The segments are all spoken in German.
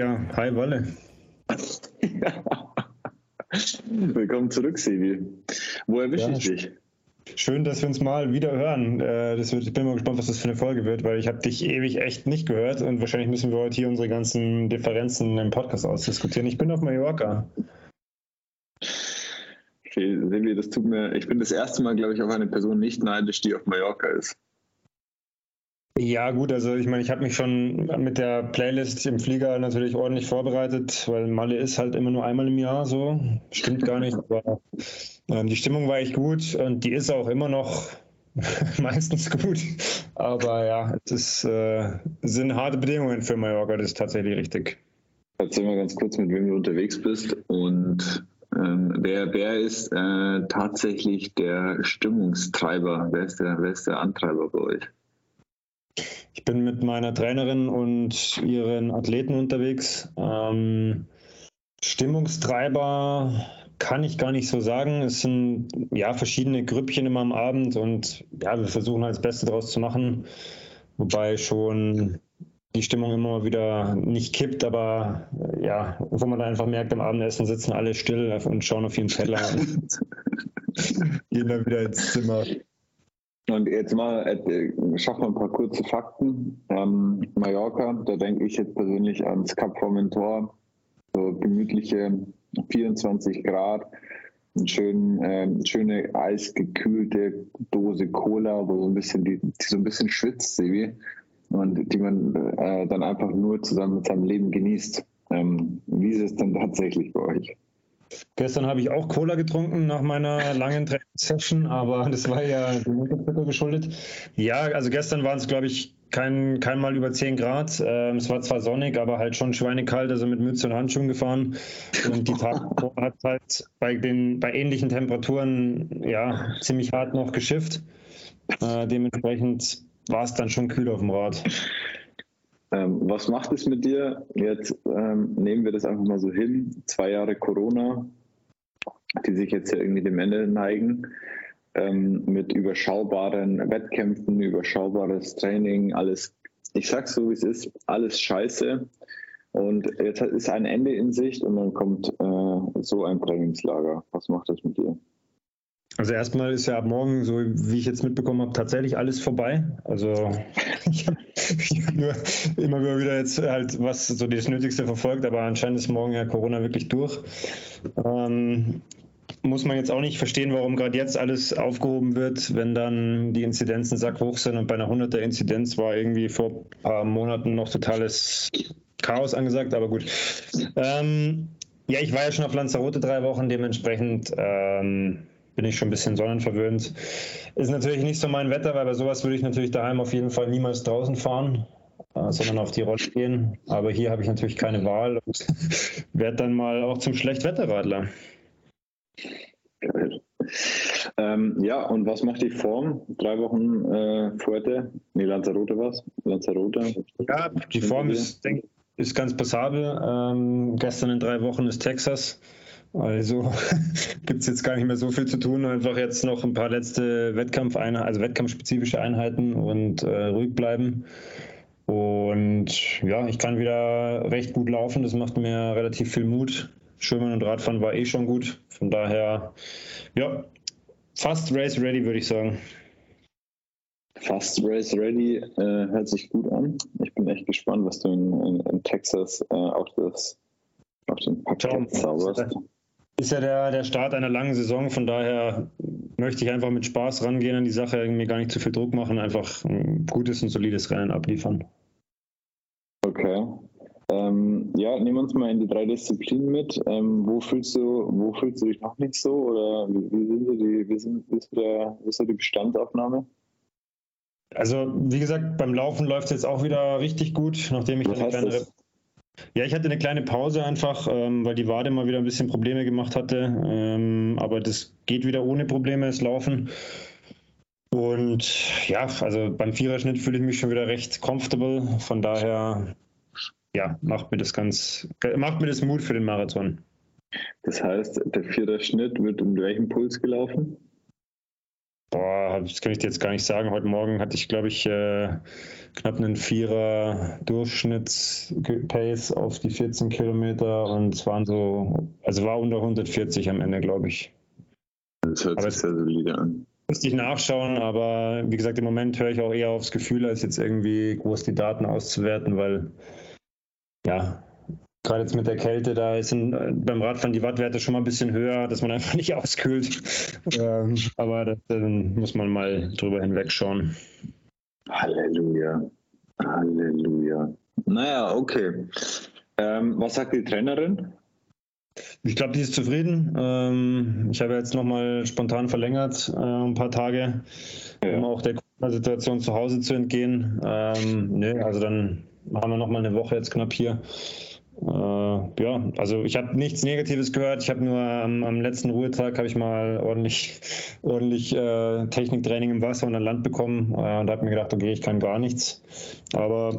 Ja, hi Walle. Willkommen zurück, Sevi. Wo erwische ja, ich dich? Schön, dass wir uns mal wieder hören. Äh, das wird, ich bin mal gespannt, was das für eine Folge wird, weil ich habe dich ewig echt nicht gehört und wahrscheinlich müssen wir heute hier unsere ganzen Differenzen im Podcast ausdiskutieren. Ich bin auf Mallorca. Okay, Sevi, das tut mir. Ich bin das erste Mal, glaube ich, auf eine Person nicht neidisch, die auf Mallorca ist. Ja, gut, also ich meine, ich habe mich schon mit der Playlist im Flieger natürlich ordentlich vorbereitet, weil Malle ist halt immer nur einmal im Jahr so. Stimmt gar nicht, aber ähm, die Stimmung war echt gut und die ist auch immer noch meistens gut. Aber ja, es äh, sind harte Bedingungen für Mallorca, das ist tatsächlich richtig. Erzähl mal ganz kurz, mit wem du unterwegs bist und ähm, wer, wer ist äh, tatsächlich der Stimmungstreiber? Wer ist der, wer ist der Antreiber bei euch? Ich bin mit meiner Trainerin und ihren Athleten unterwegs. Ähm, Stimmungstreiber kann ich gar nicht so sagen. Es sind ja verschiedene Grüppchen immer am Abend und ja, wir versuchen halt das Beste daraus zu machen. Wobei schon die Stimmung immer wieder nicht kippt, aber ja, wo man dann einfach merkt, am Abendessen sitzen alle still und schauen auf ihren Teller und gehen dann wieder ins Zimmer. Und jetzt mal, äh, schaffen wir ein paar kurze Fakten. Ähm, Mallorca, da denke ich jetzt persönlich ans Cap Formentor, so gemütliche 24 Grad, eine schön, äh, schöne eisgekühlte Dose Cola, wo so ein bisschen die, die so ein bisschen schwitzt, Sebi, und die man äh, dann einfach nur zusammen mit seinem Leben genießt. Ähm, wie ist es denn tatsächlich bei euch? Gestern habe ich auch Cola getrunken nach meiner langen Trainingssession, aber das war ja geschuldet. Ja, also gestern waren es, glaube ich, kein, kein Mal über 10 Grad. Ähm, es war zwar sonnig, aber halt schon schweinekalt, also mit Mütze und Handschuhen gefahren. Und die Tage hat halt bei, den, bei ähnlichen Temperaturen ja ziemlich hart noch geschifft. Äh, dementsprechend war es dann schon kühl auf dem Rad. Ähm, was macht es mit dir? Jetzt ähm, nehmen wir das einfach mal so hin. Zwei Jahre Corona, die sich jetzt ja irgendwie dem Ende neigen, ähm, mit überschaubaren Wettkämpfen, überschaubares Training, alles, ich sag's so wie es ist, alles scheiße. Und jetzt ist ein Ende in Sicht und dann kommt äh, so ein Trainingslager. Was macht das mit dir? Also erstmal ist ja ab morgen, so wie ich jetzt mitbekommen habe, tatsächlich alles vorbei. Also ich habe hab nur immer wieder jetzt halt was so das Nötigste verfolgt, aber anscheinend ist morgen ja Corona wirklich durch. Ähm, muss man jetzt auch nicht verstehen, warum gerade jetzt alles aufgehoben wird, wenn dann die Inzidenzen sackhoch sind und bei einer 100er Inzidenz war irgendwie vor ein paar Monaten noch totales Chaos angesagt, aber gut. Ähm, ja, ich war ja schon auf Lanzarote drei Wochen, dementsprechend ähm, bin ich schon ein bisschen sonnenverwöhnt. Ist natürlich nicht so mein Wetter, weil bei sowas würde ich natürlich daheim auf jeden Fall niemals draußen fahren, äh, sondern auf die Rolle gehen. Aber hier habe ich natürlich keine Wahl und werde dann mal auch zum Schlechtwetterradler. Ähm, ja, und was macht die Form? Drei Wochen äh, Fuerte? Nee, Lanzarote was? Lanzarote? Ja, die Form ist, denk, ist ganz passabel. Ähm, gestern in drei Wochen ist Texas. Also gibt es jetzt gar nicht mehr so viel zu tun. Einfach jetzt noch ein paar letzte Wettkampfeinheiten, also wettkampfspezifische Einheiten und äh, ruhig bleiben. Und ja, ich kann wieder recht gut laufen. Das macht mir relativ viel Mut. Schwimmen und Radfahren war eh schon gut. Von daher, ja, fast race ready, würde ich sagen. Fast Race Ready äh, hört sich gut an. Ich bin echt gespannt, was du in, in, in Texas äh, auf, das, auf den Parkett zauberst ist ja der, der Start einer langen Saison, von daher möchte ich einfach mit Spaß rangehen an die Sache, mir gar nicht zu viel Druck machen, einfach ein gutes und solides Rennen abliefern. Okay. Ähm, ja, nehmen wir uns mal in die drei Disziplinen mit. Ähm, wo, fühlst du, wo fühlst du dich noch nicht so? Oder wie, wie, sind die, wie, sind, wie, ist, der, wie ist die Bestandsaufnahme? Also, wie gesagt, beim Laufen läuft es jetzt auch wieder richtig gut, nachdem ich eine kleine, das? Ja, ich hatte eine kleine Pause einfach, ähm, weil die Wade mal wieder ein bisschen Probleme gemacht hatte. Ähm, aber das geht wieder ohne Probleme, es laufen. Und ja, also beim Viererschnitt fühle ich mich schon wieder recht comfortable. Von daher, ja, macht mir das ganz, macht mir das Mut für den Marathon. Das heißt, der Viererschnitt wird um welchen Puls gelaufen? Boah, das kann ich dir jetzt gar nicht sagen. Heute Morgen hatte ich, glaube ich, äh, knapp einen Vierer Durchschnittspace auf die 14 Kilometer und es waren so, also war unter 140 am Ende, glaube ich. Das hört aber sich sehr solide an. Müsste ich nachschauen, aber wie gesagt, im Moment höre ich auch eher aufs Gefühl, als jetzt irgendwie groß die Daten auszuwerten, weil ja, gerade jetzt mit der Kälte, da sind beim Radfahren die Wattwerte schon mal ein bisschen höher, dass man einfach nicht auskühlt. ähm, aber da muss man mal drüber hinwegschauen. Halleluja. Halleluja. Naja, okay. Ähm, was sagt die Trainerin? Ich glaube, die ist zufrieden. Ähm, ich habe jetzt nochmal spontan verlängert, äh, ein paar Tage, ja. um auch der Situation zu Hause zu entgehen. Ähm, nee, also dann haben wir nochmal eine Woche jetzt knapp hier. Äh, ja, also ich habe nichts Negatives gehört. Ich habe nur am, am, letzten Ruhetag habe ich mal ordentlich, ordentlich äh, Techniktraining im Wasser und an Land bekommen äh, und habe mir gedacht, okay, ich kann gar nichts. Aber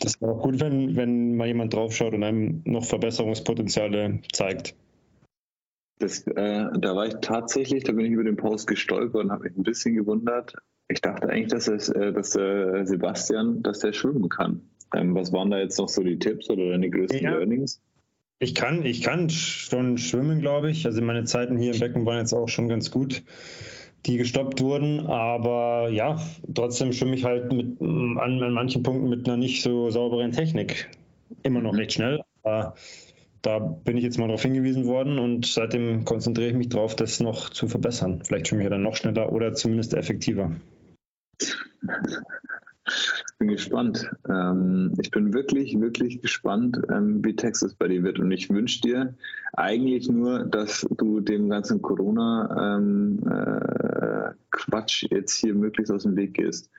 das ist auch gut, wenn, wenn mal jemand draufschaut und einem noch Verbesserungspotenziale zeigt. Das, äh, da war ich tatsächlich, da bin ich über den Post gestolpert und habe mich ein bisschen gewundert. Ich dachte eigentlich, dass, es, äh, dass äh, Sebastian, dass der schwimmen kann. Ähm, was waren da jetzt noch so die Tipps oder deine größten ja. Learnings? Ich kann, ich kann schon schwimmen, glaube ich. Also meine Zeiten hier im Becken waren jetzt auch schon ganz gut, die gestoppt wurden. Aber ja, trotzdem schwimme ich halt mit, an, an manchen Punkten mit einer nicht so sauberen Technik. Immer noch recht schnell. Aber da bin ich jetzt mal darauf hingewiesen worden und seitdem konzentriere ich mich darauf, das noch zu verbessern. Vielleicht schwimme ich ja dann noch schneller oder zumindest effektiver. Bin gespannt. Ähm, ich bin wirklich, wirklich gespannt, ähm, wie Texas bei dir wird. Und ich wünsche dir eigentlich nur, dass du dem ganzen Corona-Quatsch ähm, äh, jetzt hier möglichst aus dem Weg gehst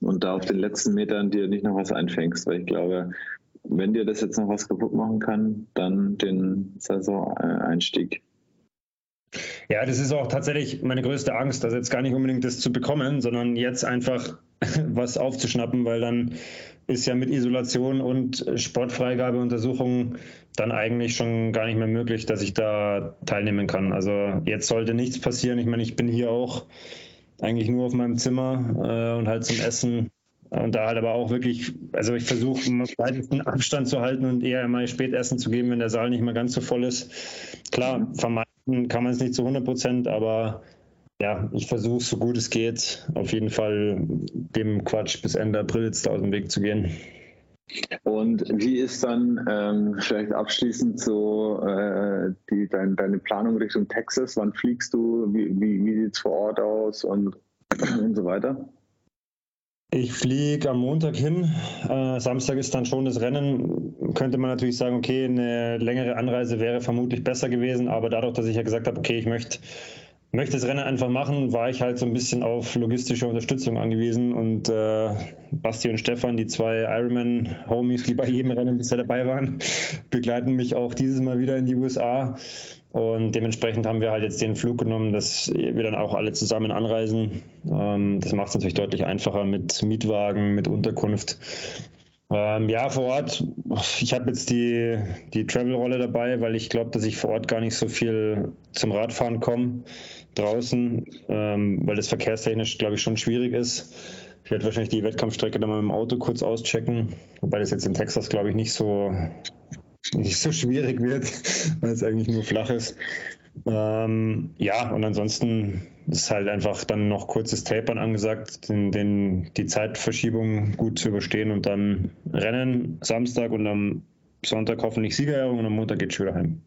und da auf den letzten Metern dir nicht noch was einfängst. Weil ich glaube, wenn dir das jetzt noch was kaputt machen kann, dann den Saison-Einstieg. Ja, das ist auch tatsächlich meine größte Angst, also jetzt gar nicht unbedingt das zu bekommen, sondern jetzt einfach was aufzuschnappen, weil dann ist ja mit Isolation und Sportfreigabeuntersuchungen dann eigentlich schon gar nicht mehr möglich, dass ich da teilnehmen kann. Also jetzt sollte nichts passieren. Ich meine, ich bin hier auch eigentlich nur auf meinem Zimmer äh, und halt zum Essen und da halt aber auch wirklich, also ich versuche weitesten Abstand zu halten und eher mal Spätessen zu geben, wenn der Saal nicht mehr ganz so voll ist. Klar, vermeiden kann man es nicht zu 100 Prozent, aber ja, ich versuche so gut es geht, auf jeden Fall dem Quatsch bis Ende April jetzt da aus dem Weg zu gehen. Und wie ist dann ähm, vielleicht abschließend so äh, die, dein, deine Planung Richtung Texas? Wann fliegst du? Wie, wie, wie sieht es vor Ort aus und, und so weiter? Ich fliege am Montag hin. Äh, Samstag ist dann schon das Rennen. Könnte man natürlich sagen, okay, eine längere Anreise wäre vermutlich besser gewesen, aber dadurch, dass ich ja gesagt habe, okay, ich möchte möchte das Rennen einfach machen, war ich halt so ein bisschen auf logistische Unterstützung angewiesen und äh, Basti und Stefan, die zwei Ironman-Homies, die bei jedem Rennen bisher dabei waren, begleiten mich auch dieses Mal wieder in die USA und dementsprechend haben wir halt jetzt den Flug genommen, dass wir dann auch alle zusammen anreisen. Ähm, das macht es natürlich deutlich einfacher mit Mietwagen, mit Unterkunft. Ähm, ja, vor Ort, ich habe jetzt die, die Travel-Rolle dabei, weil ich glaube, dass ich vor Ort gar nicht so viel zum Radfahren komme draußen, ähm, weil das verkehrstechnisch, glaube ich, schon schwierig ist. Ich werde wahrscheinlich die Wettkampfstrecke dann mal mit dem Auto kurz auschecken, wobei das jetzt in Texas, glaube ich, nicht so nicht so schwierig wird, weil es eigentlich nur flach ist. Ähm, ja, und ansonsten ist halt einfach dann noch kurzes Tapern angesagt, den, den, die Zeitverschiebung gut zu überstehen und dann Rennen Samstag und am Sonntag hoffentlich Siegerehrung und am Montag geht es wieder heim.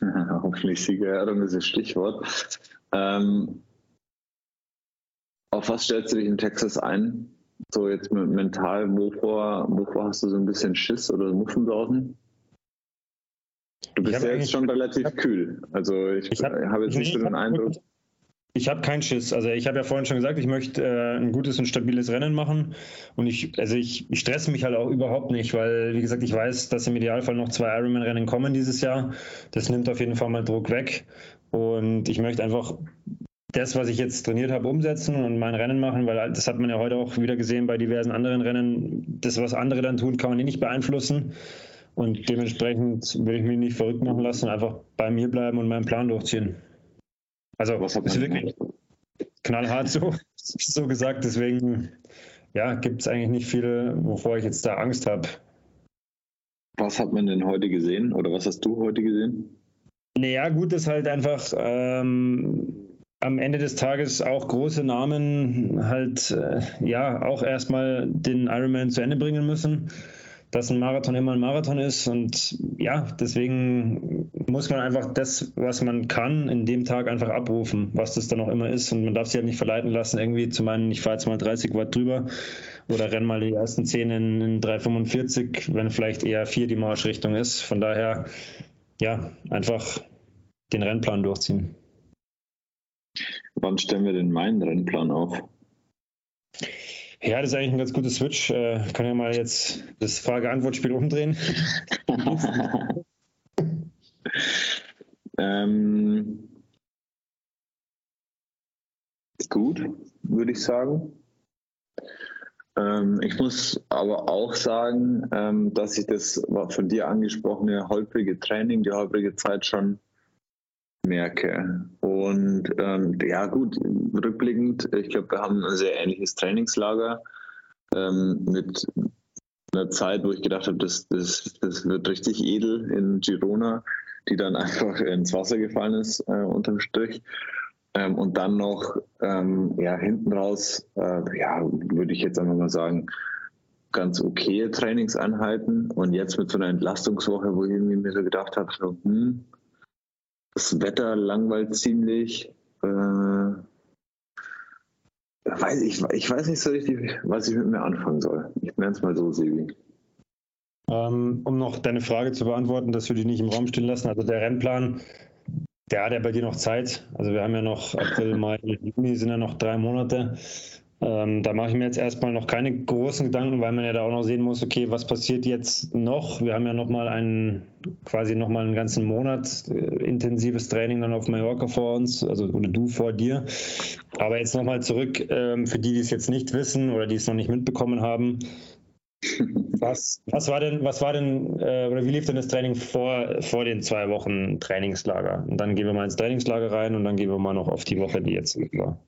hoffentlich Siegerehrung ist das Stichwort. Ähm, auf was stellst du dich in Texas ein? So jetzt mental, wovor, wovor hast du so ein bisschen Schiss oder Muffensausen? Du bist ja jetzt schon relativ kühl. Also ich, ich habe hab jetzt nicht so den Eindruck. Ich habe keinen Schiss. Also ich habe ja vorhin schon gesagt, ich möchte äh, ein gutes und stabiles Rennen machen. Und ich, also ich, ich stresse mich halt auch überhaupt nicht, weil, wie gesagt, ich weiß, dass im Idealfall noch zwei Ironman-Rennen kommen dieses Jahr. Das nimmt auf jeden Fall mal Druck weg. Und ich möchte einfach das, was ich jetzt trainiert habe, umsetzen und mein Rennen machen, weil das hat man ja heute auch wieder gesehen bei diversen anderen Rennen. Das, was andere dann tun, kann man nicht beeinflussen. Und dementsprechend will ich mich nicht verrückt machen lassen, einfach bei mir bleiben und meinen Plan durchziehen. Also, was hat ist wirklich knallhart so, so gesagt. Deswegen ja, gibt es eigentlich nicht viel, wovor ich jetzt da Angst habe. Was hat man denn heute gesehen oder was hast du heute gesehen? Naja, gut, ist halt einfach ähm, am Ende des Tages auch große Namen halt äh, ja auch erstmal den Ironman zu Ende bringen müssen dass ein Marathon immer ein Marathon ist. Und ja, deswegen muss man einfach das, was man kann, in dem Tag einfach abrufen, was das dann auch immer ist. Und man darf sich halt nicht verleiten lassen, irgendwie zu meinen, ich fahre jetzt mal 30 Watt drüber oder renn mal die ersten 10 in, in 3,45, wenn vielleicht eher 4 die Marschrichtung ist. Von daher, ja, einfach den Rennplan durchziehen. Wann stellen wir denn meinen Rennplan auf? Ja, das ist eigentlich ein ganz guter Switch. Äh, kann ja mal jetzt das Frage-Antwort-Spiel umdrehen. ähm, gut, würde ich sagen. Ähm, ich muss aber auch sagen, ähm, dass ich das von dir angesprochene holprige Training, die holprige Zeit schon merke. Und ähm, ja, gut, rückblickend, ich glaube, wir haben ein sehr ähnliches Trainingslager ähm, mit einer Zeit, wo ich gedacht habe, das, das, das wird richtig edel in Girona, die dann einfach ins Wasser gefallen ist, äh, unterm Strich. Ähm, und dann noch ähm, ja, hinten raus, äh, ja, würde ich jetzt einfach mal sagen, ganz okay Trainingseinheiten. Und jetzt mit so einer Entlastungswoche, wo ich mir so gedacht habe, so, hm, das Wetter langweilt ziemlich. Äh, weiß ich, ich weiß nicht so richtig, was ich mit mir anfangen soll. Ich nenne es mal so, Sebi. Ähm, um noch deine Frage zu beantworten, dass wir die nicht im Raum stehen lassen. Also der Rennplan, der hat ja bei dir noch Zeit. Also wir haben ja noch April, Mai, Juni sind ja noch drei Monate. Ähm, da mache ich mir jetzt erstmal noch keine großen Gedanken, weil man ja da auch noch sehen muss, okay, was passiert jetzt noch? Wir haben ja noch mal einen, quasi noch mal einen ganzen Monat äh, intensives Training dann auf Mallorca vor uns, also oder du vor dir. Aber jetzt noch mal zurück ähm, für die, die es jetzt nicht wissen oder die es noch nicht mitbekommen haben. Was, was war denn, was war denn, äh, oder wie lief denn das Training vor, vor den zwei Wochen Trainingslager? Und dann gehen wir mal ins Trainingslager rein und dann gehen wir mal noch auf die Woche, die jetzt war.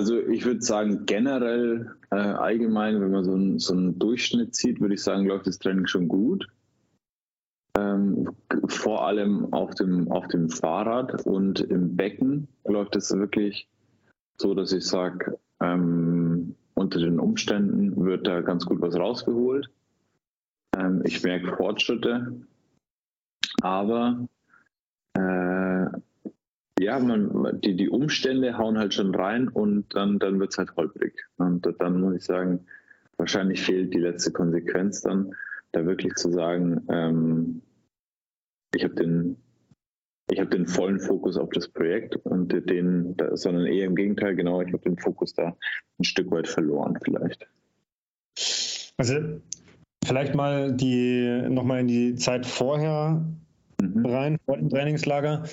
Also ich würde sagen, generell äh, allgemein, wenn man so, ein, so einen Durchschnitt sieht, würde ich sagen, läuft das Training schon gut. Ähm, vor allem auf dem, auf dem Fahrrad und im Becken läuft es wirklich so, dass ich sage, ähm, unter den Umständen wird da ganz gut was rausgeholt. Ähm, ich merke Fortschritte, aber äh, ja, man, die, die Umstände hauen halt schon rein und dann, dann wird es halt holprig. Und dann muss ich sagen, wahrscheinlich fehlt die letzte Konsequenz dann, da wirklich zu sagen, ähm, ich habe den, ich habe den vollen Fokus auf das Projekt und den, sondern eher im Gegenteil, genau, ich habe den Fokus da ein Stück weit verloren vielleicht. Also vielleicht mal die nochmal in die Zeit vorher mhm. rein, vor dem Trainingslager.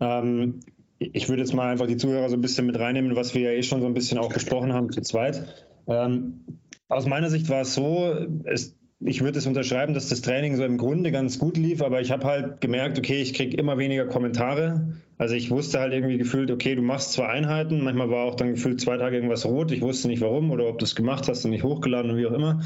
Ähm, ich würde jetzt mal einfach die Zuhörer so ein bisschen mit reinnehmen, was wir ja eh schon so ein bisschen auch besprochen haben zu zweit. Ähm, aus meiner Sicht war es so, es, ich würde es unterschreiben, dass das Training so im Grunde ganz gut lief, aber ich habe halt gemerkt, okay, ich kriege immer weniger Kommentare. Also ich wusste halt irgendwie gefühlt, okay, du machst zwei Einheiten, manchmal war auch dann gefühlt zwei Tage irgendwas rot, ich wusste nicht warum oder ob du es gemacht hast und nicht hochgeladen und wie auch immer.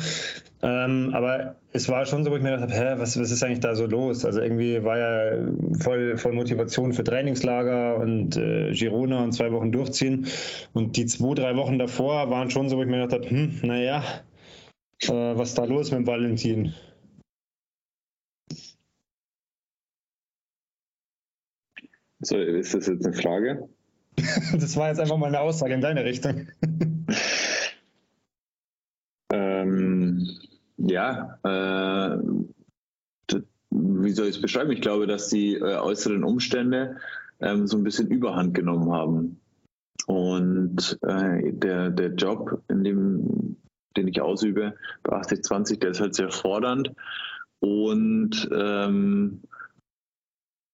Ähm, aber es war schon so, wo ich mir gedacht habe, hä, was, was ist eigentlich da so los? Also irgendwie war ja voll, voll Motivation für Trainingslager und äh, Girona und zwei Wochen durchziehen. Und die zwei, drei Wochen davor waren schon so, wo ich mir gedacht habe, hm, naja, äh, was ist da los mit Valentin? So, ist das jetzt eine Frage? das war jetzt einfach mal eine Aussage in deine Richtung. ähm, ja, äh, wie soll ich es beschreiben? Ich glaube, dass die äh, äußeren Umstände ähm, so ein bisschen Überhand genommen haben. Und äh, der, der Job, in dem den ich ausübe bei 8020, der ist halt sehr fordernd und ähm,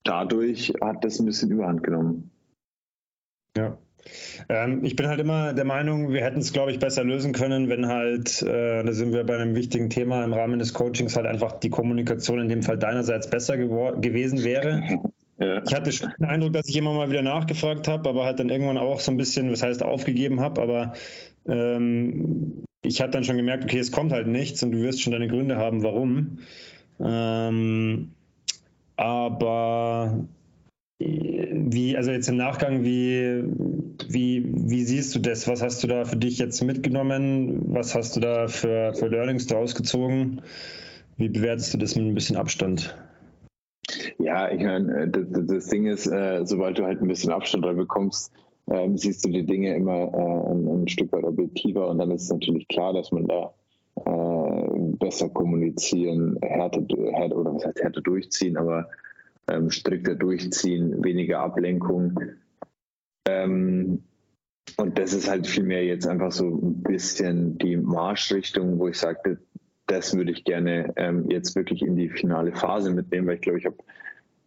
dadurch hat das ein bisschen überhand genommen. Ja. Ähm, ich bin halt immer der Meinung, wir hätten es, glaube ich, besser lösen können, wenn halt, äh, da sind wir bei einem wichtigen Thema im Rahmen des Coachings, halt einfach die Kommunikation in dem Fall deinerseits besser gewesen wäre. Ja. Ich hatte schon den Eindruck, dass ich immer mal wieder nachgefragt habe, aber halt dann irgendwann auch so ein bisschen, was heißt aufgegeben habe, aber ähm, ich habe dann schon gemerkt, okay, es kommt halt nichts und du wirst schon deine Gründe haben, warum. Ähm, aber wie, also jetzt im Nachgang, wie, wie, wie siehst du das? Was hast du da für dich jetzt mitgenommen? Was hast du da für, für Learnings daraus gezogen? Wie bewertest du das mit ein bisschen Abstand? Ja, ich meine, äh, das, das Ding ist, äh, sobald du halt ein bisschen Abstand da bekommst, äh, siehst du die Dinge immer äh, ein, ein, Stück weit objektiver und dann ist es natürlich klar, dass man da äh, besser kommunizieren, härter, härter oder was heißt härter durchziehen, aber ähm, strikter durchziehen, weniger Ablenkung. Ähm, und das ist halt vielmehr jetzt einfach so ein bisschen die Marschrichtung, wo ich sagte, das würde ich gerne ähm, jetzt wirklich in die finale Phase mitnehmen, weil ich glaube, ich habe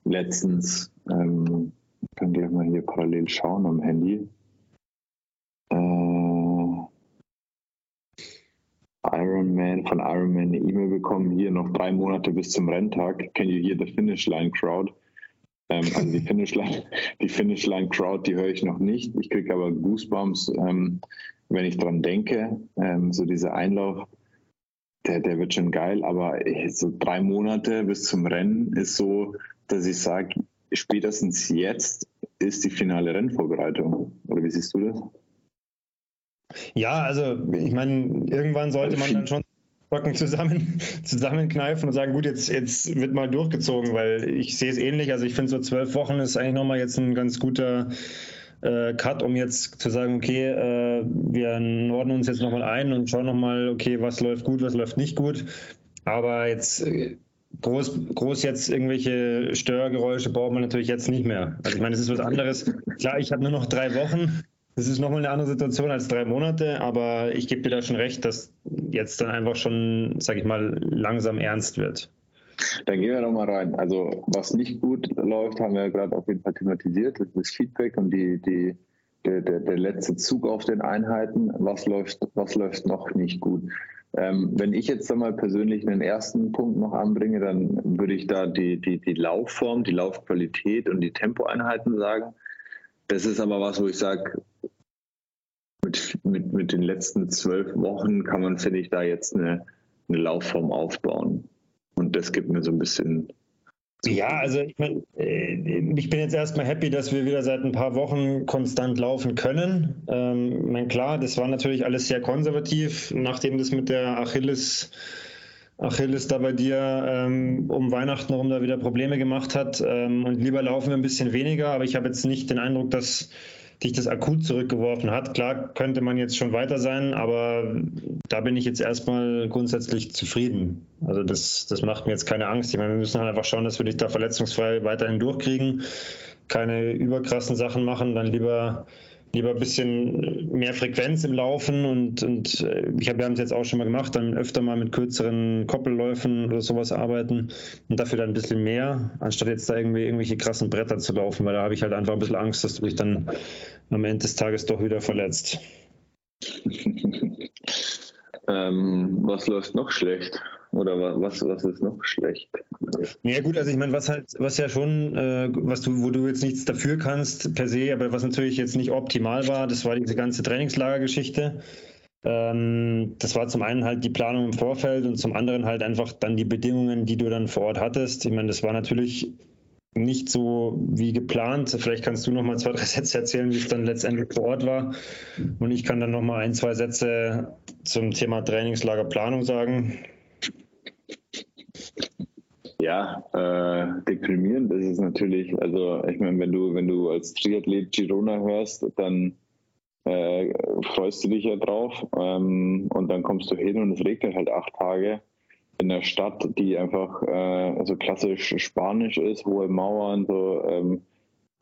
letztens, ähm, könnt ihr mal hier parallel schauen am Handy, äh, Ironman, von Ironman eine E-Mail bekommen, hier noch drei Monate bis zum Renntag, can you hear the finish line crowd? Ähm, also die Finish Line, die Finish Line Crowd, die höre ich noch nicht. Ich kriege aber Goosebumps, ähm, wenn ich dran denke. Ähm, so dieser Einlauf, der, der wird schon geil, aber so drei Monate bis zum Rennen ist so, dass ich sage, spätestens jetzt ist die finale Rennvorbereitung. Oder wie siehst du das? Ja, also ich meine, irgendwann sollte man dann schon Rücken zusammen, zusammenkneifen und sagen, gut, jetzt, jetzt wird mal durchgezogen, weil ich sehe es ähnlich. Also ich finde so zwölf Wochen ist eigentlich nochmal jetzt ein ganz guter äh, Cut, um jetzt zu sagen, okay, äh, wir norden uns jetzt nochmal ein und schauen nochmal, okay, was läuft gut, was läuft nicht gut. Aber jetzt äh, groß, groß jetzt irgendwelche Störgeräusche braucht man natürlich jetzt nicht mehr. Also ich meine, es ist was anderes. Klar, ich habe nur noch drei Wochen. Das ist nochmal eine andere Situation als drei Monate, aber ich gebe dir da schon recht, dass jetzt dann einfach schon, sage ich mal, langsam ernst wird. Dann gehen wir nochmal rein. Also was nicht gut läuft, haben wir gerade auf jeden Fall thematisiert. Das ist Feedback und die, die, der, der, der letzte Zug auf den Einheiten. Was läuft, was läuft noch nicht gut? Ähm, wenn ich jetzt mal persönlich einen ersten Punkt noch anbringe, dann würde ich da die, die, die Laufform, die Laufqualität und die Tempoeinheiten sagen. Das ist aber was, wo ich sage, mit, mit, mit den letzten zwölf Wochen kann man, finde ich, da jetzt eine, eine Laufform aufbauen. Und das gibt mir so ein bisschen. Ja, also ich, mein, äh, ich bin jetzt erstmal happy, dass wir wieder seit ein paar Wochen konstant laufen können. Ähm, mein, klar, das war natürlich alles sehr konservativ, nachdem das mit der Achilles, Achilles da bei dir ähm, um Weihnachten herum da wieder Probleme gemacht hat. Ähm, und lieber laufen wir ein bisschen weniger, aber ich habe jetzt nicht den Eindruck, dass dich das akut zurückgeworfen hat. Klar könnte man jetzt schon weiter sein, aber da bin ich jetzt erstmal grundsätzlich zufrieden. Also das, das macht mir jetzt keine Angst. Ich meine, wir müssen halt einfach schauen, dass wir dich da verletzungsfrei weiterhin durchkriegen, keine überkrassen Sachen machen, dann lieber lieber ein bisschen mehr Frequenz im Laufen und, und äh, ich hab, wir haben es jetzt auch schon mal gemacht, dann öfter mal mit kürzeren Koppelläufen oder sowas arbeiten und dafür dann ein bisschen mehr, anstatt jetzt da irgendwie irgendwelche krassen Bretter zu laufen, weil da habe ich halt einfach ein bisschen Angst, dass du dich dann am Ende des Tages doch wieder verletzt. ähm, was läuft noch schlecht? Oder was, was ist noch schlecht? Ja gut, also ich meine, was halt, was ja schon, äh, was du, wo du jetzt nichts dafür kannst per se, aber was natürlich jetzt nicht optimal war, das war diese ganze Trainingslagergeschichte. Ähm, das war zum einen halt die Planung im Vorfeld und zum anderen halt einfach dann die Bedingungen, die du dann vor Ort hattest. Ich meine, das war natürlich nicht so wie geplant. Vielleicht kannst du noch mal zwei, drei Sätze erzählen, wie es dann letztendlich vor Ort war. Und ich kann dann noch mal ein, zwei Sätze zum Thema Trainingslagerplanung sagen. Ja, äh, deprimierend ist es natürlich. Also ich meine, wenn du, wenn du als Triathlet Girona hörst, dann äh, freust du dich ja drauf ähm, und dann kommst du hin und es regnet halt acht Tage in einer Stadt, die einfach äh, so klassisch spanisch ist, hohe Mauern, so, ähm,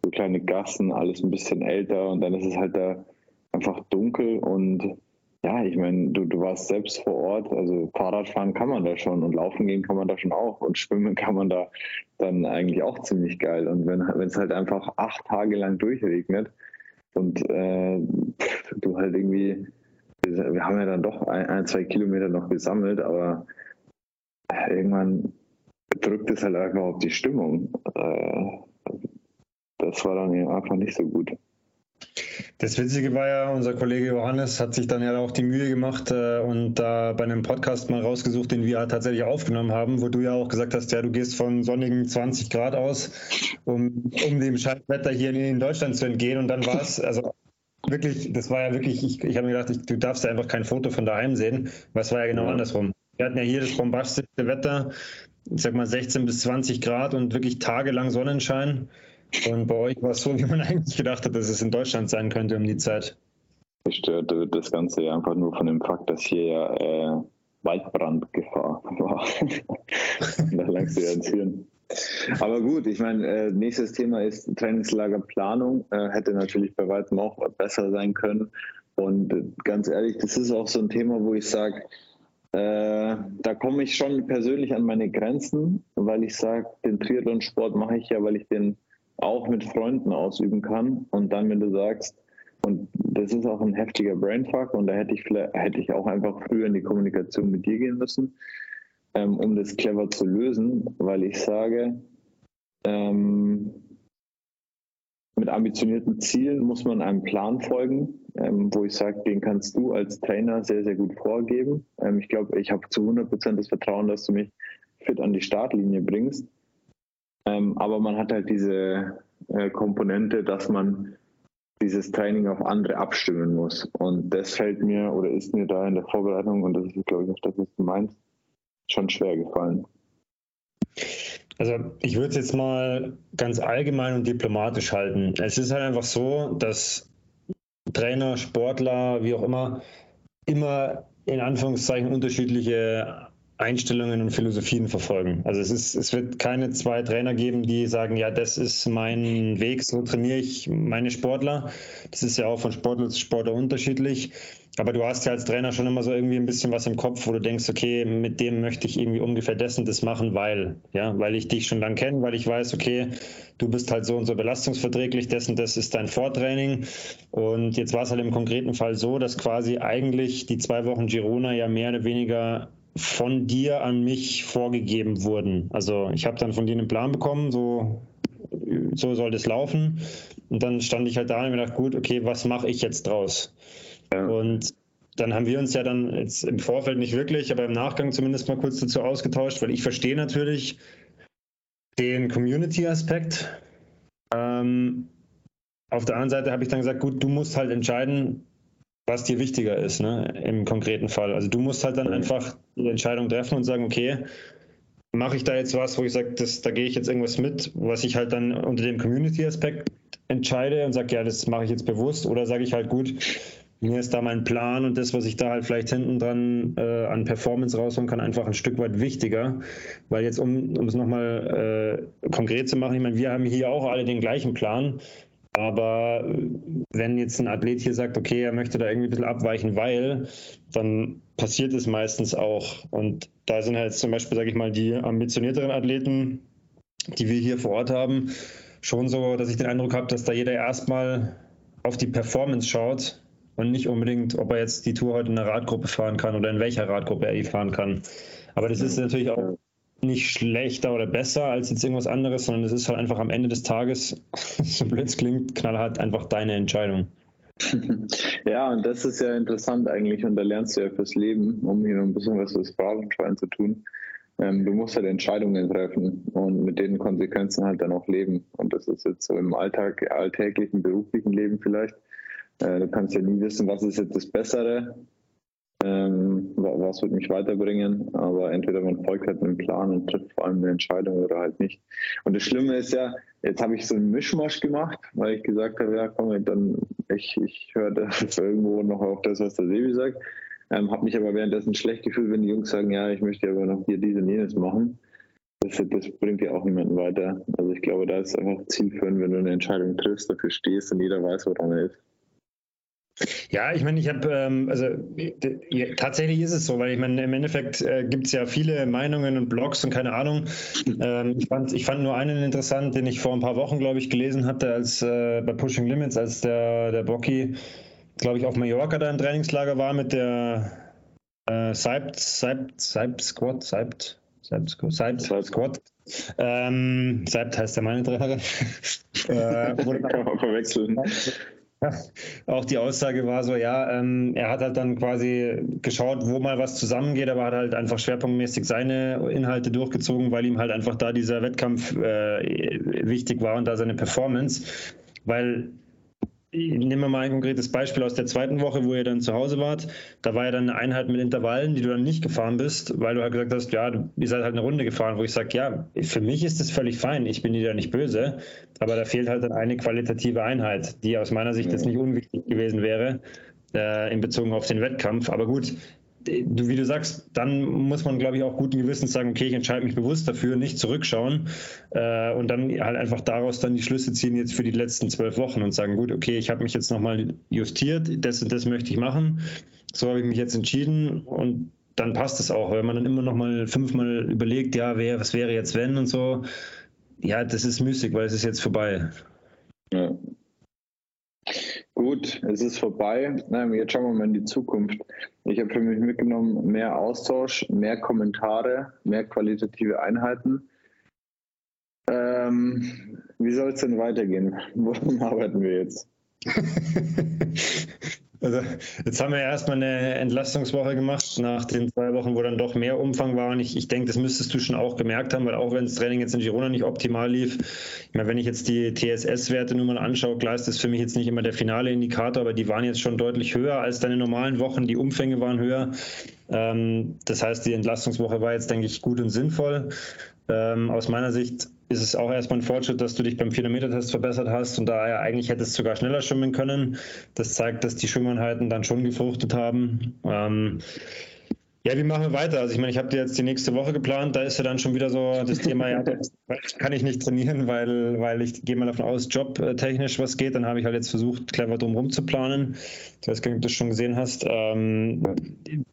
so kleine Gassen, alles ein bisschen älter und dann ist es halt da einfach dunkel und ja, ich meine, du, du warst selbst vor Ort, also Fahrradfahren kann man da schon und laufen gehen kann man da schon auch und schwimmen kann man da dann eigentlich auch ziemlich geil. Und wenn es halt einfach acht Tage lang durchregnet und äh, du halt irgendwie, wir haben ja dann doch ein, ein, zwei Kilometer noch gesammelt, aber irgendwann drückt es halt einfach auf die Stimmung. Äh, das war dann einfach nicht so gut. Das Witzige war ja, unser Kollege Johannes hat sich dann ja auch die Mühe gemacht äh, und da bei einem Podcast mal rausgesucht, den wir tatsächlich aufgenommen haben, wo du ja auch gesagt hast, ja, du gehst von sonnigen 20 Grad aus, um, um dem Scheißwetter hier in Deutschland zu entgehen. Und dann war es, also wirklich, das war ja wirklich, ich, ich habe mir gedacht, ich, du darfst ja einfach kein Foto von daheim sehen, weil es war ja genau ja. andersrum. Wir hatten ja hier das bombastischste Wetter, ich sag mal 16 bis 20 Grad und wirklich tagelang Sonnenschein. Und bei euch war es so, wie man eigentlich gedacht hat, dass es in Deutschland sein könnte um die Zeit. Gestört wird das Ganze einfach nur von dem Fakt, dass hier ja äh, Waldbrandgefahr war. da langst du ja Hirn. Aber gut, ich meine, äh, nächstes Thema ist Trainingslagerplanung. Äh, hätte natürlich bei weitem auch besser sein können. Und äh, ganz ehrlich, das ist auch so ein Thema, wo ich sage, äh, da komme ich schon persönlich an meine Grenzen, weil ich sage, den Triathlon-Sport mache ich ja, weil ich den auch mit Freunden ausüben kann. Und dann, wenn du sagst, und das ist auch ein heftiger Brainfuck und da hätte ich vielleicht, hätte ich auch einfach früher in die Kommunikation mit dir gehen müssen, ähm, um das clever zu lösen, weil ich sage, ähm, mit ambitionierten Zielen muss man einem Plan folgen, ähm, wo ich sage, den kannst du als Trainer sehr, sehr gut vorgeben. Ähm, ich glaube, ich habe zu 100 Prozent das Vertrauen, dass du mich fit an die Startlinie bringst. Ähm, aber man hat halt diese äh, Komponente, dass man dieses Training auf andere abstimmen muss. Und das fällt mir oder ist mir da in der Vorbereitung, und das ist, glaube ich, auch das, was du meinst, schon schwer gefallen. Also ich würde es jetzt mal ganz allgemein und diplomatisch halten. Es ist halt einfach so, dass Trainer, Sportler, wie auch immer, immer in Anführungszeichen unterschiedliche Einstellungen und Philosophien verfolgen. Also es ist, es wird keine zwei Trainer geben, die sagen, ja, das ist mein Weg, so trainiere ich meine Sportler. Das ist ja auch von Sportler zu Sportler unterschiedlich. Aber du hast ja als Trainer schon immer so irgendwie ein bisschen was im Kopf, wo du denkst, okay, mit dem möchte ich irgendwie ungefähr dessen das machen, weil, ja, weil ich dich schon lang kenne, weil ich weiß, okay, du bist halt so und so belastungsverträglich, dessen das ist dein Vortraining. Und jetzt war es halt im konkreten Fall so, dass quasi eigentlich die zwei Wochen Girona ja mehr oder weniger von dir an mich vorgegeben wurden. Also ich habe dann von dir einen Plan bekommen, so, so soll das laufen. Und dann stand ich halt da und mir gedacht, gut, okay, was mache ich jetzt draus? Ja. Und dann haben wir uns ja dann jetzt im Vorfeld nicht wirklich, aber im Nachgang zumindest mal kurz dazu ausgetauscht, weil ich verstehe natürlich den Community-Aspekt. Ähm, auf der anderen Seite habe ich dann gesagt, gut, du musst halt entscheiden, was dir wichtiger ist, ne, im konkreten Fall. Also du musst halt dann einfach die Entscheidung treffen und sagen, okay, mache ich da jetzt was, wo ich sage, da gehe ich jetzt irgendwas mit, was ich halt dann unter dem Community-Aspekt entscheide und sage, ja, das mache ich jetzt bewusst, oder sage ich halt, gut, mir ist da mein Plan und das, was ich da halt vielleicht hinten dran äh, an Performance rausholen kann, einfach ein Stück weit wichtiger. Weil jetzt, um, um es nochmal äh, konkret zu machen, ich meine, wir haben hier auch alle den gleichen Plan. Aber wenn jetzt ein Athlet hier sagt, okay, er möchte da irgendwie ein bisschen abweichen, weil, dann passiert es meistens auch. Und da sind halt zum Beispiel, sage ich mal, die ambitionierteren Athleten, die wir hier vor Ort haben, schon so, dass ich den Eindruck habe, dass da jeder erstmal auf die Performance schaut und nicht unbedingt, ob er jetzt die Tour heute in einer Radgruppe fahren kann oder in welcher Radgruppe er die fahren kann. Aber das ist natürlich auch nicht schlechter oder besser als jetzt irgendwas anderes, sondern es ist halt einfach am Ende des Tages, so blöd es klingt, knallhart einfach deine Entscheidung. Ja, und das ist ja interessant eigentlich und da lernst du ja fürs Leben, um hier noch ein bisschen was fürs Phrasenschwein zu tun. Ähm, du musst halt Entscheidungen treffen und mit den Konsequenzen halt dann auch leben. Und das ist jetzt so im Alltag, alltäglichen, beruflichen Leben vielleicht. Äh, du kannst ja nie wissen, was ist jetzt das Bessere ähm, was wird mich weiterbringen, aber entweder man folgt halt einem Plan und trifft vor allem eine Entscheidung oder halt nicht. Und das Schlimme ist ja, jetzt habe ich so einen Mischmasch gemacht, weil ich gesagt habe, ja komm, dann ich, ich höre das irgendwo noch auf das, was der Sebi sagt, ähm, habe mich aber währenddessen schlecht gefühlt, wenn die Jungs sagen, ja, ich möchte aber noch hier dies und jenes machen. Das, das bringt ja auch niemanden weiter. Also ich glaube, da ist einfach zielführend, wenn du eine Entscheidung triffst, dafür stehst und jeder weiß, woran er ist. Ja, ich meine, ich habe, ähm, also ja, tatsächlich ist es so, weil ich meine, im Endeffekt äh, gibt es ja viele Meinungen und Blogs und keine Ahnung. Ähm, ich, fand, ich fand nur einen interessant, den ich vor ein paar Wochen, glaube ich, gelesen hatte, als äh, bei Pushing Limits, als der, der Bocky, glaube ich, auf Mallorca da im Trainingslager war mit der äh, Seibt, Seibt, Seibt Squad, Seibt, Seibt Squad, Seibt Squad, Ähm, Seibt heißt der meine Trainer. äh, wurde Kann man verwechseln. Auch die Aussage war so, ja, ähm, er hat halt dann quasi geschaut, wo mal was zusammengeht, aber hat halt einfach schwerpunktmäßig seine Inhalte durchgezogen, weil ihm halt einfach da dieser Wettkampf äh, wichtig war und da seine Performance. Weil Nehmen wir mal ein konkretes Beispiel aus der zweiten Woche, wo ihr dann zu Hause wart. Da war ja dann eine Einheit mit Intervallen, die du dann nicht gefahren bist, weil du halt gesagt hast, ja, ihr seid halt eine Runde gefahren, wo ich sage, ja, für mich ist das völlig fein, ich bin dir ja nicht böse, aber da fehlt halt dann eine qualitative Einheit, die aus meiner Sicht jetzt nicht unwichtig gewesen wäre äh, in Bezug auf den Wettkampf. Aber gut, wie du sagst, dann muss man, glaube ich, auch guten Gewissens sagen, okay, ich entscheide mich bewusst dafür, nicht zurückschauen äh, und dann halt einfach daraus dann die Schlüsse ziehen jetzt für die letzten zwölf Wochen und sagen, gut, okay, ich habe mich jetzt nochmal justiert, das und das möchte ich machen, so habe ich mich jetzt entschieden und dann passt es auch. Wenn man dann immer nochmal fünfmal überlegt, ja, wer, was wäre jetzt wenn und so, ja, das ist müßig, weil es ist jetzt vorbei. Ja. Gut, es ist vorbei. Jetzt schauen wir mal in die Zukunft. Ich habe für mich mitgenommen, mehr Austausch, mehr Kommentare, mehr qualitative Einheiten. Ähm, wie soll es denn weitergehen? Woran arbeiten wir jetzt? Also jetzt haben wir erstmal eine Entlastungswoche gemacht, nach den zwei Wochen, wo dann doch mehr Umfang war. Und ich, ich denke, das müsstest du schon auch gemerkt haben, weil auch wenn das Training jetzt in Girona nicht optimal lief, ich meine, wenn ich jetzt die TSS-Werte nur mal anschaue, klar ist das für mich jetzt nicht immer der finale Indikator, aber die waren jetzt schon deutlich höher als deine normalen Wochen. Die Umfänge waren höher. Ähm, das heißt, die Entlastungswoche war jetzt, denke ich, gut und sinnvoll. Ähm, aus meiner Sicht ist es auch erstmal ein Fortschritt, dass du dich beim 400-Meter-Test verbessert hast und da ja eigentlich hättest du sogar schneller schwimmen können. Das zeigt, dass die Schwimmeinheiten dann schon gefruchtet haben. Ähm, ja, wie machen wir weiter? Also ich meine, ich habe dir jetzt die nächste Woche geplant, da ist ja dann schon wieder so das Thema, ja, kann ich nicht trainieren, weil, weil ich gehe mal davon aus, jobtechnisch was geht. Dann habe ich halt jetzt versucht, clever drumherum zu planen. Ich weiß gar nicht, ob du das schon gesehen hast. Ähm,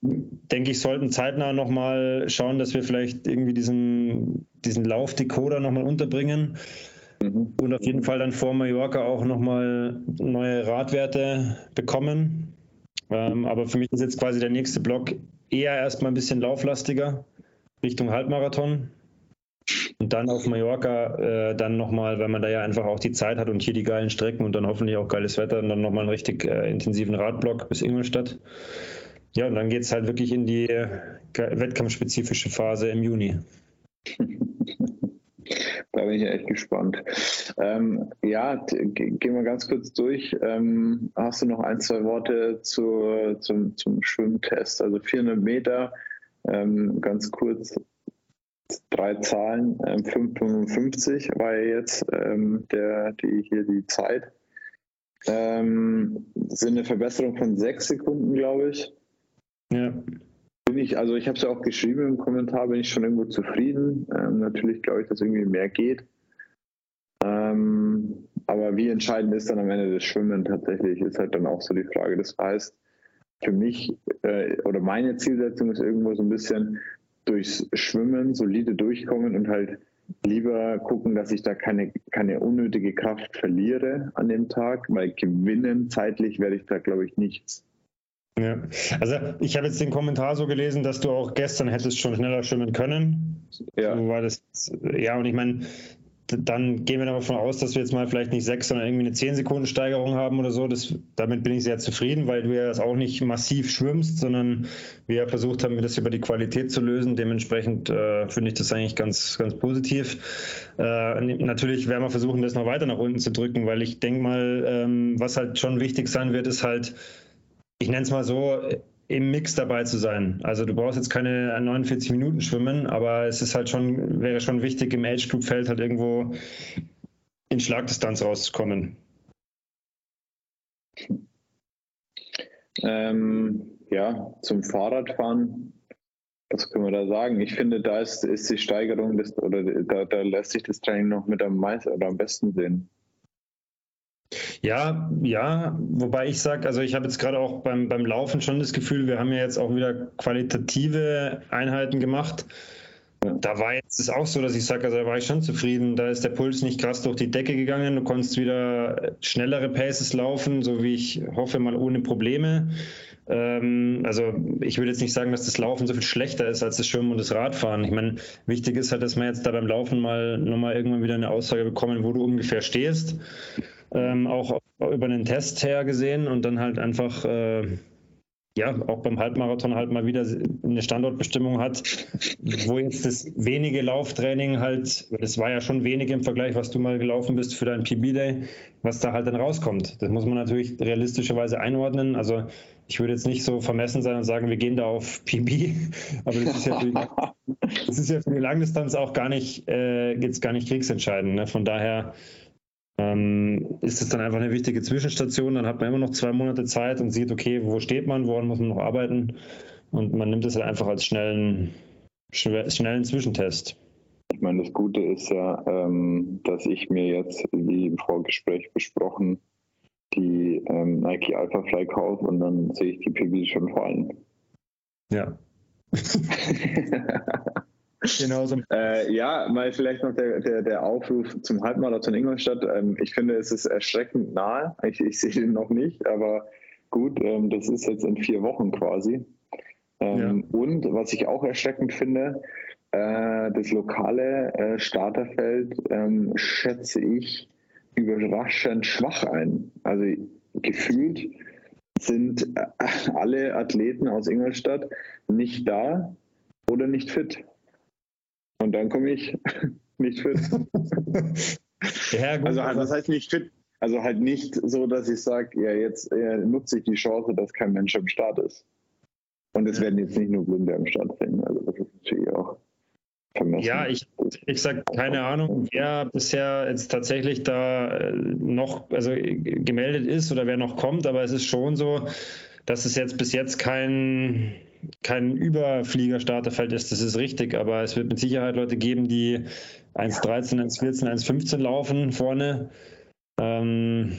denke ich, sollten zeitnah nochmal schauen, dass wir vielleicht irgendwie diesen, diesen Laufdecoder nochmal unterbringen. Mhm. Und auf jeden Fall dann vor Mallorca auch nochmal neue Radwerte bekommen. Ähm, aber für mich ist jetzt quasi der nächste Block eher erstmal ein bisschen lauflastiger Richtung Halbmarathon. Und dann auf Mallorca äh, dann nochmal, weil man da ja einfach auch die Zeit hat und hier die geilen Strecken und dann hoffentlich auch geiles Wetter und dann nochmal einen richtig äh, intensiven Radblock bis Ingolstadt. Ja, und dann geht es halt wirklich in die äh, wettkampfspezifische Phase im Juni. Da bin ich echt gespannt. Ähm, ja, gehen wir ganz kurz durch. Ähm, hast du noch ein, zwei Worte zu, zum, zum Schwimmtest? Also 400 Meter, ähm, ganz kurz drei Zahlen. 5,55 ähm, war ja jetzt ähm, der, die, hier die Zeit. Ähm, sind eine Verbesserung von sechs Sekunden, glaube ich. Ja bin ich, also ich habe es ja auch geschrieben im Kommentar, bin ich schon irgendwo zufrieden. Ähm, natürlich glaube ich, dass irgendwie mehr geht. Ähm, aber wie entscheidend ist dann am Ende das Schwimmen tatsächlich, ist halt dann auch so die Frage. Das heißt, für mich äh, oder meine Zielsetzung ist irgendwo so ein bisschen durchs Schwimmen solide durchkommen und halt lieber gucken, dass ich da keine, keine unnötige Kraft verliere an dem Tag, weil gewinnen zeitlich werde ich da, glaube ich, nichts. Ja, also ich habe jetzt den Kommentar so gelesen, dass du auch gestern hättest schon schneller schwimmen können. Ja. So war das, ja, und ich meine, dann gehen wir davon aus, dass wir jetzt mal vielleicht nicht sechs, sondern irgendwie eine zehn Sekunden Steigerung haben oder so. Das, damit bin ich sehr zufrieden, weil du ja das auch nicht massiv schwimmst, sondern wir ja versucht haben, das über die Qualität zu lösen. Dementsprechend äh, finde ich das eigentlich ganz, ganz positiv. Äh, natürlich werden wir versuchen, das noch weiter nach unten zu drücken, weil ich denke mal, ähm, was halt schon wichtig sein wird, ist halt, ich nenne es mal so, im Mix dabei zu sein. Also du brauchst jetzt keine 49 Minuten schwimmen, aber es ist halt schon, wäre schon wichtig, im Age Group Feld halt irgendwo in Schlagdistanz rauszukommen. Ähm, ja, zum Fahrradfahren, was können wir da sagen? Ich finde, da ist, ist die Steigerung des, oder da, da lässt sich das Training noch mit am meisten oder am besten sehen. Ja, ja, wobei ich sage, also ich habe jetzt gerade auch beim, beim Laufen schon das Gefühl, wir haben ja jetzt auch wieder qualitative Einheiten gemacht. Da war jetzt es auch so, dass ich sage, also da war ich schon zufrieden. Da ist der Puls nicht krass durch die Decke gegangen. Du konntest wieder schnellere Paces laufen, so wie ich hoffe, mal ohne Probleme. Ähm, also ich würde jetzt nicht sagen, dass das Laufen so viel schlechter ist als das Schwimmen und das Radfahren. Ich meine, wichtig ist halt, dass wir jetzt da beim Laufen mal nochmal irgendwann wieder eine Aussage bekommen, wo du ungefähr stehst. Ähm, auch über einen Test her gesehen und dann halt einfach äh, ja, auch beim Halbmarathon halt mal wieder eine Standortbestimmung hat, wo jetzt das wenige Lauftraining halt, das war ja schon wenig im Vergleich, was du mal gelaufen bist für deinen PB-Day, was da halt dann rauskommt. Das muss man natürlich realistischerweise einordnen. Also ich würde jetzt nicht so vermessen sein und sagen, wir gehen da auf PB, aber das ist ja für die, das ist ja für die Langdistanz auch gar nicht, äh, jetzt gar nicht kriegsentscheidend. Ne? Von daher ähm, ist es dann einfach eine wichtige Zwischenstation. Dann hat man immer noch zwei Monate Zeit und sieht, okay, wo steht man, woran muss man noch arbeiten. Und man nimmt es halt einfach als schnellen, schnellen Zwischentest. Ich meine, das Gute ist ja, ähm, dass ich mir jetzt, wie im Vorgespräch besprochen, die ähm, Nike Alpha Fly kaufe und dann sehe ich die PB schon fallen. Ja. Genauso. Äh, ja, mal vielleicht noch der, der, der Aufruf zum Halbmarathon Ingolstadt. Ähm, ich finde, es ist erschreckend nahe. Ich, ich sehe den noch nicht, aber gut, ähm, das ist jetzt in vier Wochen quasi. Ähm, ja. Und was ich auch erschreckend finde, äh, das lokale äh, Starterfeld ähm, schätze ich überraschend schwach ein. Also gefühlt sind äh, alle Athleten aus Ingolstadt nicht da oder nicht fit. Und dann komme ich nicht fit. ja, gut, also halt, was heißt nicht fit? Also halt nicht so, dass ich sage, ja, jetzt äh, nutze ich die Chance, dass kein Mensch am Start ist. Und es werden jetzt nicht nur Blinde am Start sein. Also das ist natürlich auch vermessen. Ja, ich, ich sage keine Ahnung, wer bisher jetzt tatsächlich da äh, noch also gemeldet ist oder wer noch kommt, aber es ist schon so, dass es jetzt bis jetzt kein kein Überflieger-Starterfeld ist, das ist richtig, aber es wird mit Sicherheit Leute geben, die 1,13, 1,14, 1,15 laufen vorne. Ähm,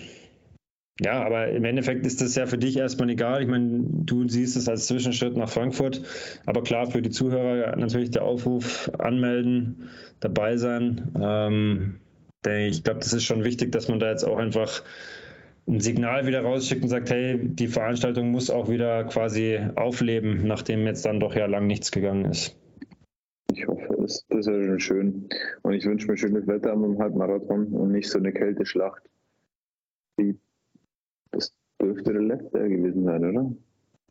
ja, aber im Endeffekt ist das ja für dich erstmal egal. Ich meine, du siehst es als Zwischenschritt nach Frankfurt. Aber klar, für die Zuhörer natürlich der Aufruf anmelden, dabei sein. Ähm, ich glaube, das ist schon wichtig, dass man da jetzt auch einfach ein Signal wieder rausschickt und sagt, hey, die Veranstaltung muss auch wieder quasi aufleben, nachdem jetzt dann doch ja lang nichts gegangen ist. Ich hoffe es. Das ist ja schon schön. Und ich wünsche mir schönes Wetter am Halbmarathon und nicht so eine Kälteschlacht. Das dürfte der letzte gewesen sein, oder?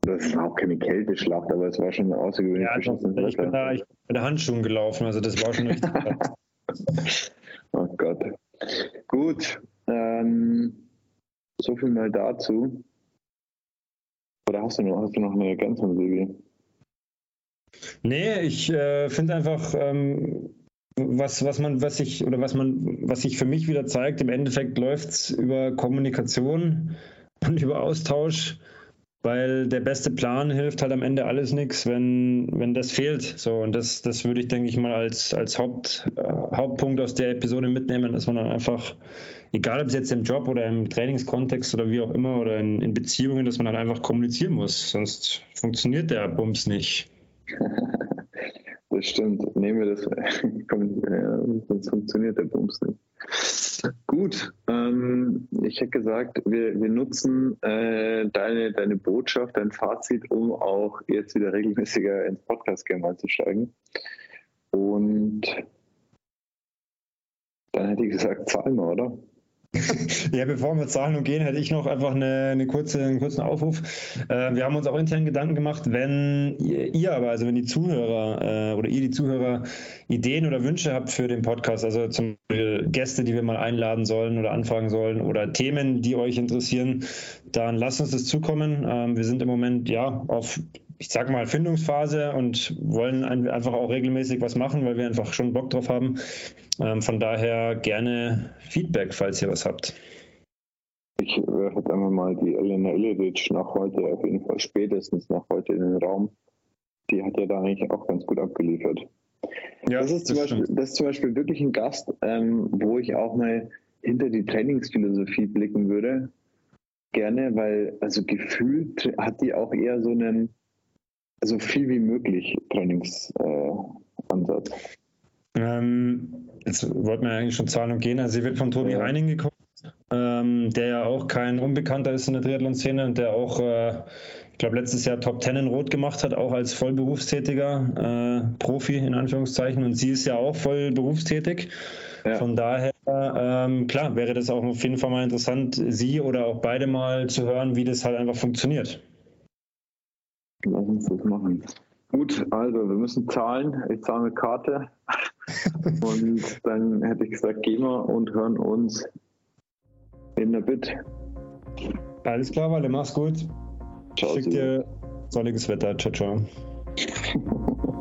Das war auch keine Kälteschlacht, aber es war schon außergewöhnlich ja, doch, ich bin da ich bin mit Handschuhen gelaufen, also das war schon richtig. oh Gott. Gut. Ähm, so viel mal dazu. Oder hast du noch, hast du noch eine Ergänzung, Silvi? Nee, ich äh, finde einfach, ähm, was, was man, was ich, oder was man, was sich für mich wieder zeigt, im Endeffekt läuft es über Kommunikation und über Austausch, weil der beste Plan hilft halt am Ende alles nichts, wenn, wenn das fehlt. So, und das, das würde ich, denke ich mal, als, als Haupt, äh, Hauptpunkt aus der Episode mitnehmen, dass man dann einfach egal ob es jetzt im Job oder im Trainingskontext oder wie auch immer oder in, in Beziehungen, dass man halt einfach kommunizieren muss. Sonst funktioniert der Bums nicht. Das stimmt. Nehmen wir das. sonst funktioniert der Bums nicht. Gut, ähm, ich hätte gesagt, wir, wir nutzen äh, deine, deine Botschaft, dein Fazit, um auch jetzt wieder regelmäßiger ins Podcast-Game einzusteigen. Und dann hätte ich gesagt, zahlen wir, oder? Ja, bevor wir Zahlen gehen, hätte ich noch einfach eine, eine kurze, einen kurzen Aufruf. Äh, wir haben uns auch intern Gedanken gemacht, wenn ihr, ihr aber, also wenn die Zuhörer äh, oder ihr die Zuhörer Ideen oder Wünsche habt für den Podcast, also zum Beispiel Gäste, die wir mal einladen sollen oder anfragen sollen oder Themen, die euch interessieren, dann lasst uns das zukommen. Ähm, wir sind im Moment ja auf ich sag mal, Findungsphase und wollen einfach auch regelmäßig was machen, weil wir einfach schon Bock drauf haben. Ähm, von daher gerne Feedback, falls ihr was habt. Ich werfe jetzt einmal mal die Elena Illic nach heute, auf jeden Fall spätestens nach heute in den Raum. Die hat ja da eigentlich auch ganz gut abgeliefert. Ja, das, ist zum, das Beispiel, das ist zum Beispiel wirklich ein Gast, ähm, wo ich auch mal hinter die Trainingsphilosophie blicken würde. Gerne, weil also gefühlt hat die auch eher so einen so viel wie möglich Trainingsansatz. Äh, ähm, jetzt wollten wir eigentlich schon Zahlen und gehen. Also sie wird von Tobi ja. Reining gekommen. Ähm, der ja auch kein Unbekannter ist in der Triathlon-Szene und der auch, äh, ich glaube, letztes Jahr Top Ten in Rot gemacht hat, auch als vollberufstätiger äh, Profi in Anführungszeichen. Und sie ist ja auch voll berufstätig. Ja. Von daher, ähm, klar, wäre das auch auf jeden Fall mal interessant, sie oder auch beide mal zu hören, wie das halt einfach funktioniert. Uns das machen. Gut, also wir müssen zahlen. Ich zahle mit Karte. und dann hätte ich gesagt, gehen wir und hören uns in der Bit. Alles klar, Walle, mach's gut. Ciao. Schick dir sonniges Wetter. Ciao, ciao.